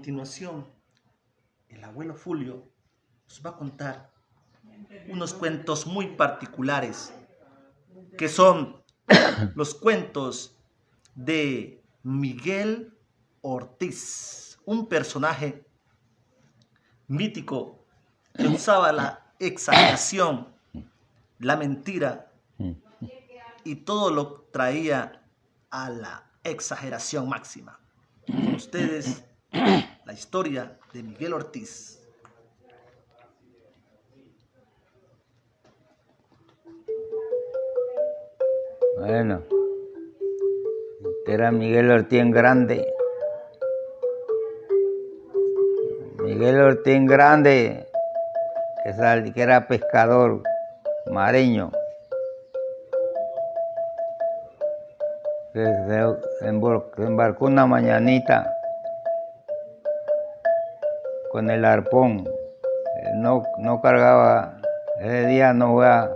Continuación, el abuelo Fulio nos va a contar unos cuentos muy particulares, que son los cuentos de Miguel Ortiz, un personaje mítico que usaba la exageración, la mentira y todo lo traía a la exageración máxima. Ustedes, la historia de Miguel Ortiz. Bueno, era Miguel Ortiz grande. Miguel Ortiz grande, que, era pescador mareño. Se embarcó una mañanita con el arpón. No, no cargaba, ese día no fue a,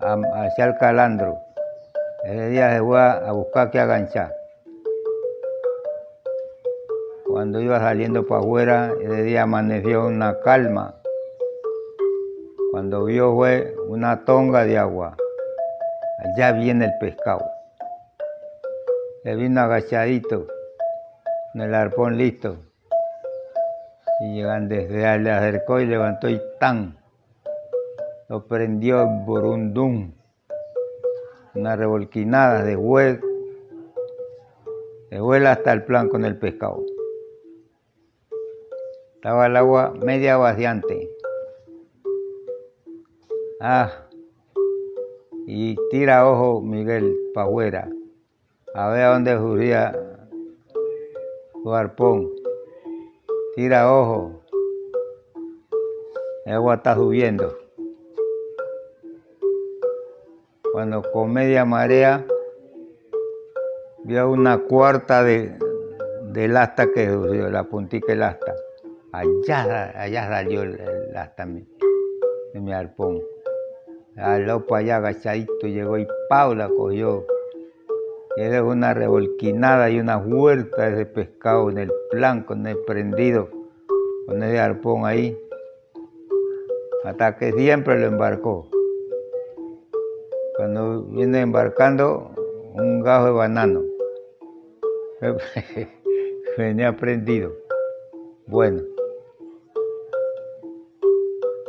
hacia el calandro. Ese día se fue a buscar que aganchar. Cuando iba saliendo para afuera, ese día amaneció una calma. Cuando vio fue una tonga de agua. Allá viene el pescado. Le vino agachadito, con el arpón listo. Y llegando desde allá, le acercó y levantó y tan. Lo prendió burundum. Una revolquinada de huevo. De vuela hasta el plan con el pescado. Estaba el agua media vaciante. Ah, y tira ojo Miguel para afuera, a ver a dónde juría su arpón. Tira ojo, el agua está subiendo. Cuando con media marea vio una cuarta de, del asta que subió, la puntica del asta. Allá, allá salió el, asta de mi arpón. Al para allá agachadito llegó y Paula cogió. Y era una revolquinada y una huerta de pescado en el plan, con el prendido, con ese arpón ahí. Hasta que siempre lo embarcó. Cuando viene embarcando, un gajo de banano. Venía prendido. Bueno.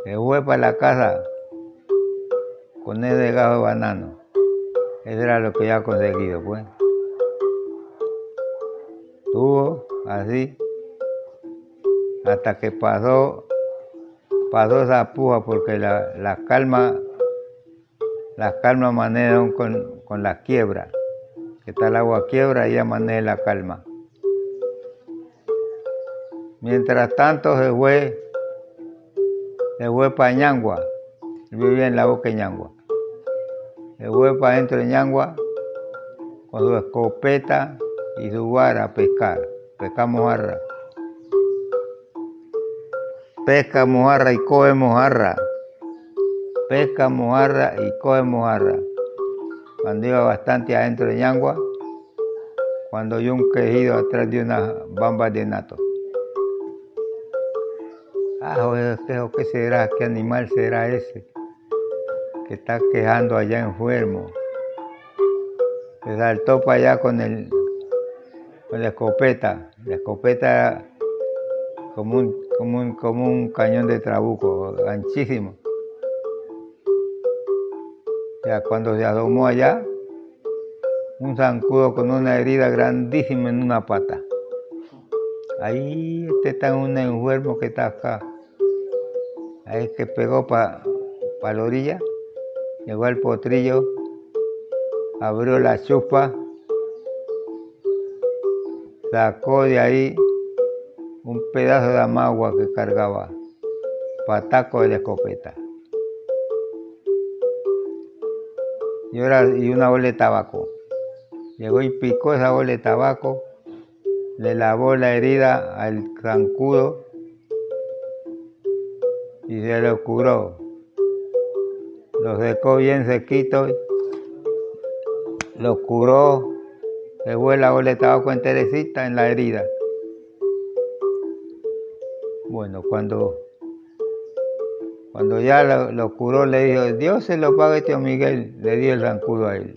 Se fue para la casa con ese gajo de banano. Eso era lo que ya ha conseguido, pues. Tuvo así hasta que pasó, pasó esa puja porque la, calma, la calma manejan con, con la quiebra. Que está el agua quiebra ya maneja la calma. Mientras tanto se fue se fue para Ñangua, vivía en la boca de Ñangua. Se fue para adentro de Ñangua con su escopeta y su guara a pescar, pescar mojarra. Pesca mojarra y coge mojarra. Pesca mojarra y coge mojarra. Cuando iba bastante adentro de Ñangua, cuando oyó un quejido atrás de una bamba de nato. Ah, ¿qué será? ¿Qué animal será ese que está quejando allá enfermo? Se saltó para allá con el con la escopeta. La escopeta como un, como un, como un cañón de trabuco, anchísimo. Ya cuando se asomó allá, un zancudo con una herida grandísima en una pata. Ahí este está un enfermo que está acá ahí que pegó para pa la orilla, llegó al potrillo, abrió la chupa, sacó de ahí un pedazo de amagua que cargaba, pataco de la escopeta. Y, ahora, y una bola de tabaco. Llegó y picó esa bola de tabaco, le lavó la herida al zancudo y se lo curó. Lo secó bien sequito, lo curó, se fue la bola de tabaco enterecita en la herida. Bueno, cuando, cuando ya lo, curó, le dijo, Dios se lo pague tío Miguel, le dio el zancudo a él.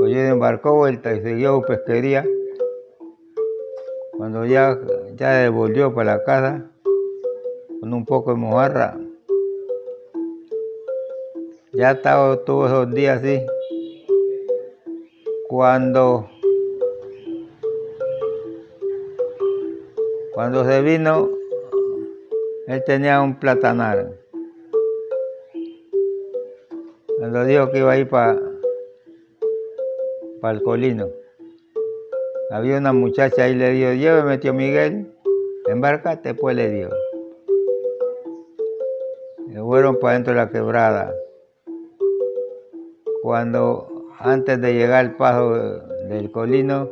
Oye, embarcó vuelta y siguió pesquería. Cuando ya, ya devolvió para la casa, con un poco de mojarra, ya estaba todos esos días así. Cuando, cuando se vino, él tenía un platanar. Cuando dijo que iba a ir para el colino. Había una muchacha ahí le dio, lléveme tío Miguel, embarcate, pues le dio. Le fueron para dentro de la quebrada cuando antes de llegar al paso del colino,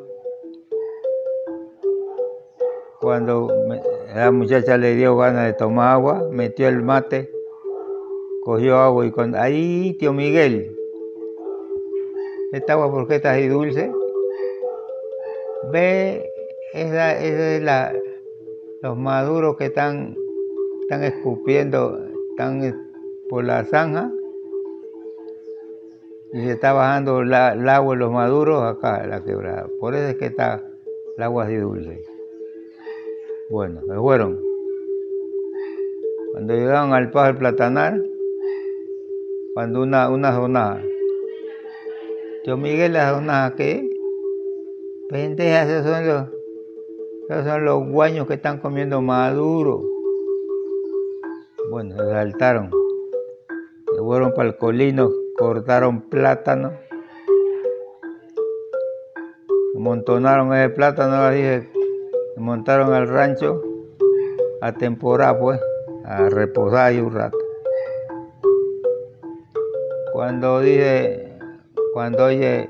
cuando la muchacha le dio ganas de tomar agua, metió el mate, cogió agua y con ahí, tío Miguel, esta agua por qué está así dulce, ve, esa, es la, los maduros que están, están escupiendo, están por la zanja, y se está bajando el agua en los maduros acá, la quebrada. Por eso es que está el agua así dulce. Bueno, me fueron. Cuando llegaron al paso del platanar, cuando una, una zona, yo Miguel, la zona ¿qué? Pendejas, esos son los, esos son los guaños que están comiendo maduro. Bueno, se saltaron. Se fueron para el colino cortaron plátano, montonaron ese plátano, dije, montaron al rancho a temporada pues, a reposar ahí un rato. Cuando dije, cuando oye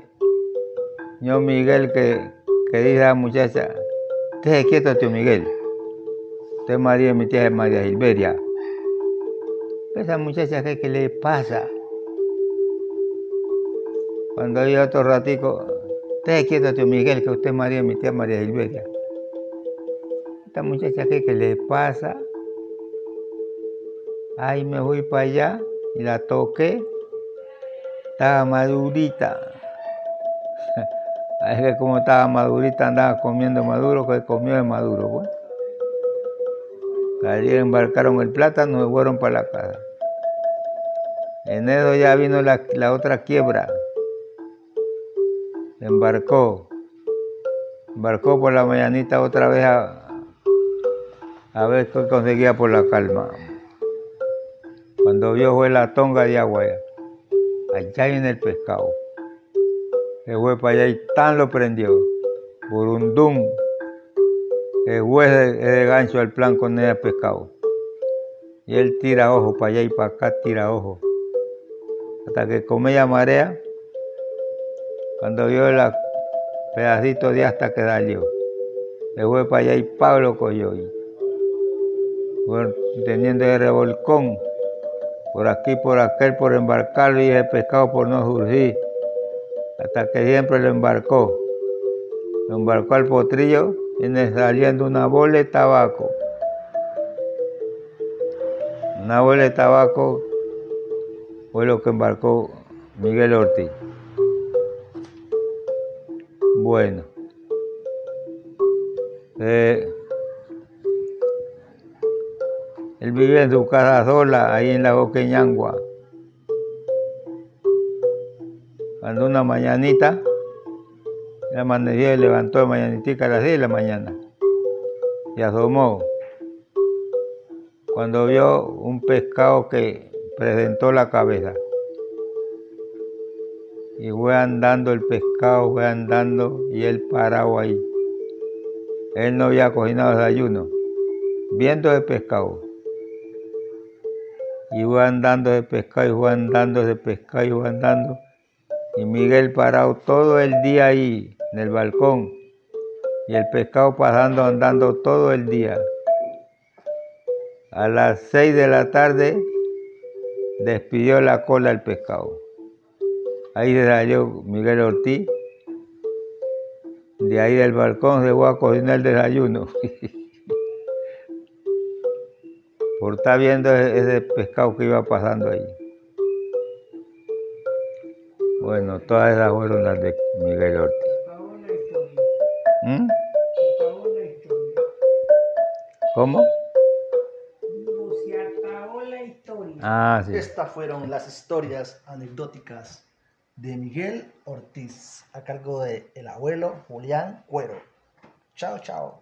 yo Miguel que, que dice a la muchacha, deje quieto tío Miguel, usted María, mi tía es María Gilberia. Esa muchacha, ¿qué, qué le pasa? Cuando hay otro ratico, esté quieto, tío Miguel, que usted María, mi tía María Silveria. Esta muchacha aquí, ¿qué le pasa? Ahí me fui para allá y la toqué. Estaba madurita. Es que como estaba madurita, andaba comiendo maduro, que comió de maduro. Pues. Allí embarcaron el plátano y fueron para la casa. En eso ya vino la, la otra quiebra embarcó, embarcó por la mañanita otra vez a, ver qué conseguía por la calma. Cuando vio fue la tonga de agua allá, en el pescado. Se fue para allá y tan lo prendió. Burundum, el juez de, gancho al plan con el pescado. Y él tira ojo para allá y para acá tira ojo. Hasta que come marea cuando vio el pedacito de hasta que salió. Se fue para allá y Pablo cogió. teniendo el revolcón, por aquí, por aquel, por embarcarlo y el pescado por no surgir, hasta que siempre lo embarcó. Lo embarcó al potrillo y saliendo una bola de tabaco. Una bola de tabaco fue lo que embarcó Miguel Ortiz. Bueno. Eh, él vive en su casa sola, ahí en la Boqueñangua. Cuando una mañanita, la amanecía y levantó de mañanitica a las 10 de la mañana y asomó. Cuando vio un pescado que presentó la cabeza y fue andando el pescado, fue andando y él parado ahí. Él no había cocinado desayuno, viendo el pescado. Y fue andando de pescado, y fue andando de pescado, y fue andando. Y Miguel parado todo el día ahí, en el balcón. Y el pescado pasando, andando todo el día. A las seis de la tarde despidió la cola el pescado. Ahí salió Miguel Ortiz. De ahí del balcón se fue a cocinar el desayuno. por estar viendo ese pescado que iba pasando ahí. Bueno, todas esas fueron las de Miguel Ortiz. ¿Mm? ¿Cómo? Ah, sí. Estas fueron las historias anecdóticas de Miguel Ortiz, a cargo de el abuelo Julián Cuero. Chao, chao.